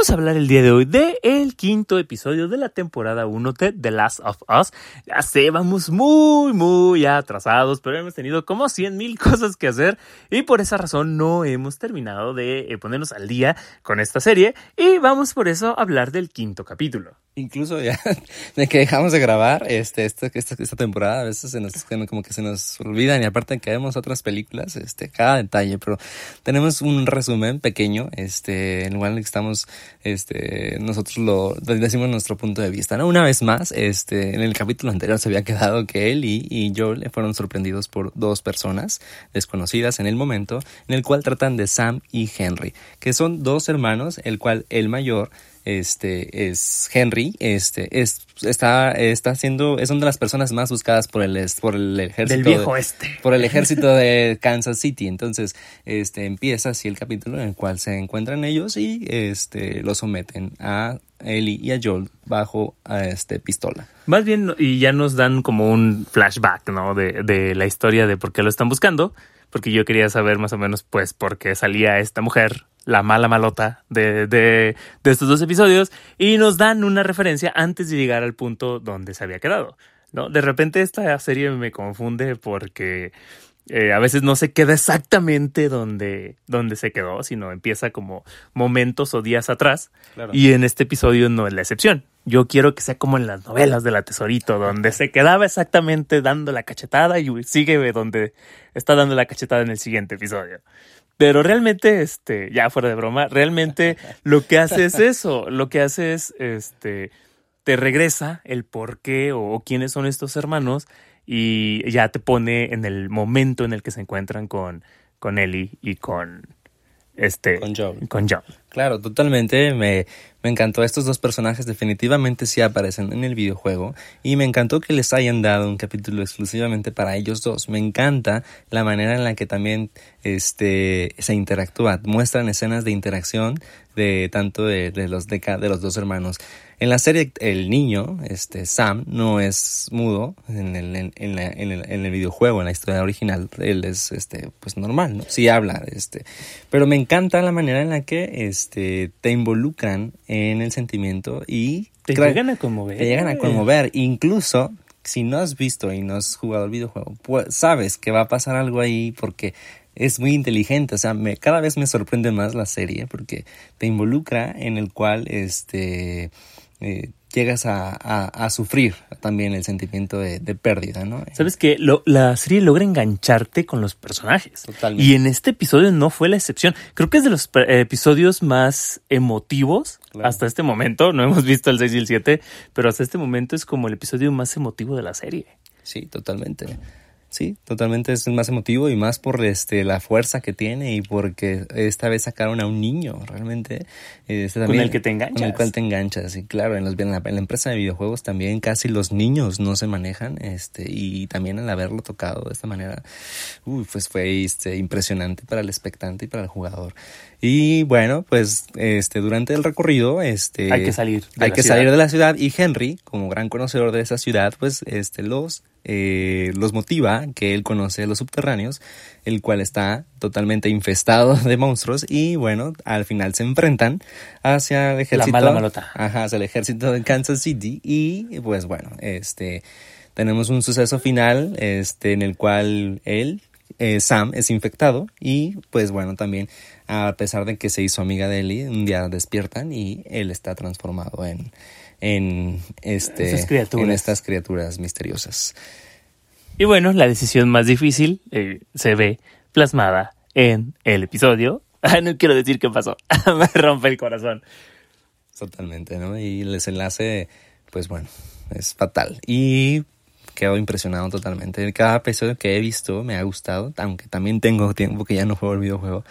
vamos a hablar el día de hoy de el quinto episodio de la temporada 1 de The Last of Us. Ya sé, vamos muy, muy atrasados, pero hemos tenido como 100 mil cosas que hacer y por esa razón no hemos terminado de eh, ponernos al día con esta serie y vamos por eso a hablar del quinto capítulo incluso ya de que dejamos de grabar este, esta, esta, temporada, a veces se nos, como que se nos olvidan y aparte que vemos otras películas, este, cada detalle, pero tenemos un resumen pequeño, este, en el cual estamos, este, nosotros lo decimos nuestro punto de vista, ¿no? Una vez más, este, en el capítulo anterior se había quedado que él y, y Joel fueron sorprendidos por dos personas desconocidas en el momento, en el cual tratan de Sam y Henry, que son dos hermanos, el cual el mayor este es Henry, este es está está siendo es una de las personas más buscadas por el por el ejército del viejo este. por el ejército de Kansas City. Entonces, este empieza así el capítulo en el cual se encuentran ellos y este lo someten a Ellie y a Joel bajo a este pistola. Más bien y ya nos dan como un flashback, ¿no? De, de la historia de por qué lo están buscando, porque yo quería saber más o menos pues por qué salía esta mujer la mala malota de, de, de, estos dos episodios y nos dan una referencia antes de llegar al punto donde se había quedado. ¿no? De repente esta serie me confunde porque eh, a veces no se queda exactamente donde, donde se quedó, sino empieza como momentos o días atrás. Y en este episodio no es la excepción. Yo quiero que sea como en las novelas de la Tesorito, donde se quedaba exactamente dando la cachetada y sigue donde está dando la cachetada en el siguiente episodio. Pero realmente, este, ya fuera de broma, realmente lo que hace es eso, lo que hace es, este, te regresa el por qué o, quiénes son estos hermanos y ya te pone en el momento en el que se encuentran con, con Ellie y con, este, con Joel. Con Joel. Claro, totalmente. Me, me encantó. Estos dos personajes definitivamente sí aparecen en el videojuego. Y me encantó que les hayan dado un capítulo exclusivamente para ellos dos. Me encanta la manera en la que también este, se interactúa. Muestran escenas de interacción de tanto de, los, de, los dos hermanos. En la serie, el niño, este, Sam, no es mudo en el, en, en, el, en el videojuego, en la historia original. Él es, este, pues normal, ¿no? Sí habla, este. Pero me encanta la manera en la que, este, te involucran en el sentimiento y... Te llegan a conmover. Te llegan a conmover. Incluso, si no has visto y no has jugado el videojuego, pues sabes que va a pasar algo ahí porque es muy inteligente, o sea, me, cada vez me sorprende más la serie porque te involucra en el cual, este, eh, llegas a, a, sufrir también el sentimiento de, pérdida, ¿no? Sabes que la serie logra engancharte con los personajes. Totalmente. Y en este episodio no fue la excepción. Creo que es de los episodios más emotivos hasta este momento. No hemos visto el 6 y el 7, pero hasta este momento es como el episodio más emotivo de la serie. Sí, totalmente. Sí, totalmente es más emotivo y más por este la fuerza que tiene y porque esta vez sacaron a un niño realmente. Este, también, con el que te enganchas. Con el cual te enganchas, y claro, en, los, en, la, empresa de videojuegos también casi los niños no se manejan este y también al haberlo tocado de esta manera, uy, pues fue este, impresionante para el expectante y para el jugador. Y bueno, pues este durante el recorrido este hay que salir hay que salir de la ciudad y Henry, como gran conocedor de esa ciudad, pues este los eh, los motiva que él conoce los subterráneos, el cual está totalmente infestado de monstruos y bueno, al final se enfrentan hacia el ejército. La mala malota. Ajá, hacia el ejército de Kansas City y pues bueno, este tenemos un suceso final este en el cual él eh, Sam es infectado y pues bueno también a pesar de que se hizo amiga de Ellie un día despiertan y él está transformado en en, este, en estas criaturas misteriosas. Y bueno, la decisión más difícil eh, se ve plasmada en el episodio. no quiero decir qué pasó, me rompe el corazón. Totalmente, ¿no? Y el desenlace, pues bueno, es fatal. Y quedo impresionado totalmente. Cada episodio que he visto me ha gustado, aunque también tengo tiempo que ya no juego el videojuego.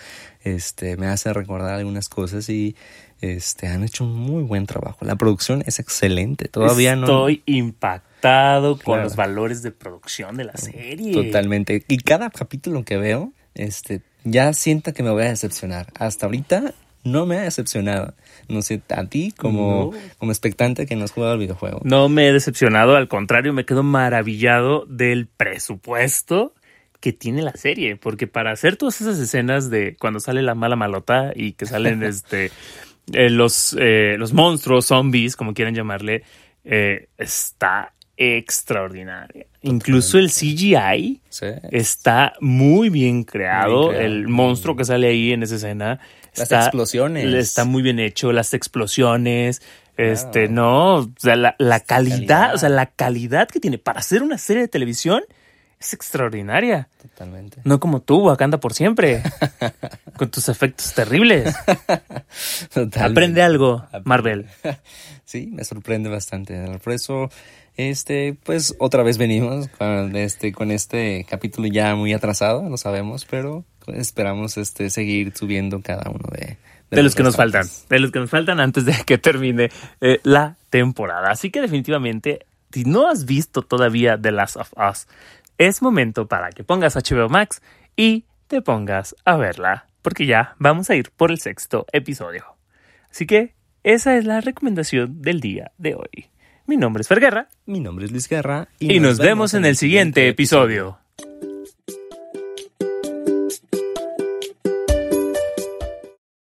Este, me hace recordar algunas cosas y este, han hecho un muy buen trabajo. La producción es excelente. Todavía no. Estoy impactado con los valores de producción de la serie. Totalmente. Y cada capítulo que veo, este, ya siento que me voy a decepcionar. Hasta ahorita no me ha decepcionado. No sé, a ti como, como expectante que no has jugado el videojuego. No me he decepcionado, al contrario, me quedo maravillado del presupuesto que tiene la serie, porque para hacer todas esas escenas de cuando sale la mala malota y que salen este eh, los, eh, los monstruos, zombies, como quieran llamarle, eh, está extraordinaria. Incluso el CGI Sí. está muy bien creado. Muy bien creado. El monstruo que sale ahí en esa escena. Las está, explosiones. Está muy bien hecho. Las explosiones. Este, no. O sea, la, la calidad, calidad. o sea, la calidad que tiene para hacer una serie de televisión es extraordinaria. Totalmente. No como tú, Wakanda por siempre. con tus efectos terribles. Totalmente. Aprende algo, Marvel. Sí, me sorprende bastante. Por eso, este, pues otra vez venimos con este, con este capítulo ya muy atrasado, lo sabemos, pero esperamos este seguir subiendo cada uno de, De los que nos faltan. De los que nos faltan antes de que termine eh, la temporada. Así que definitivamente, si no has visto todavía The Last of Us, es momento para que pongas HBO Max y te pongas a verla. Porque ya vamos a ir por el sexto episodio. Así que esa es la recomendación del día de hoy. Mi nombre es Fer Guerra Mi nombre es Luis Guerra y, nos, vemos en el siguiente episodio.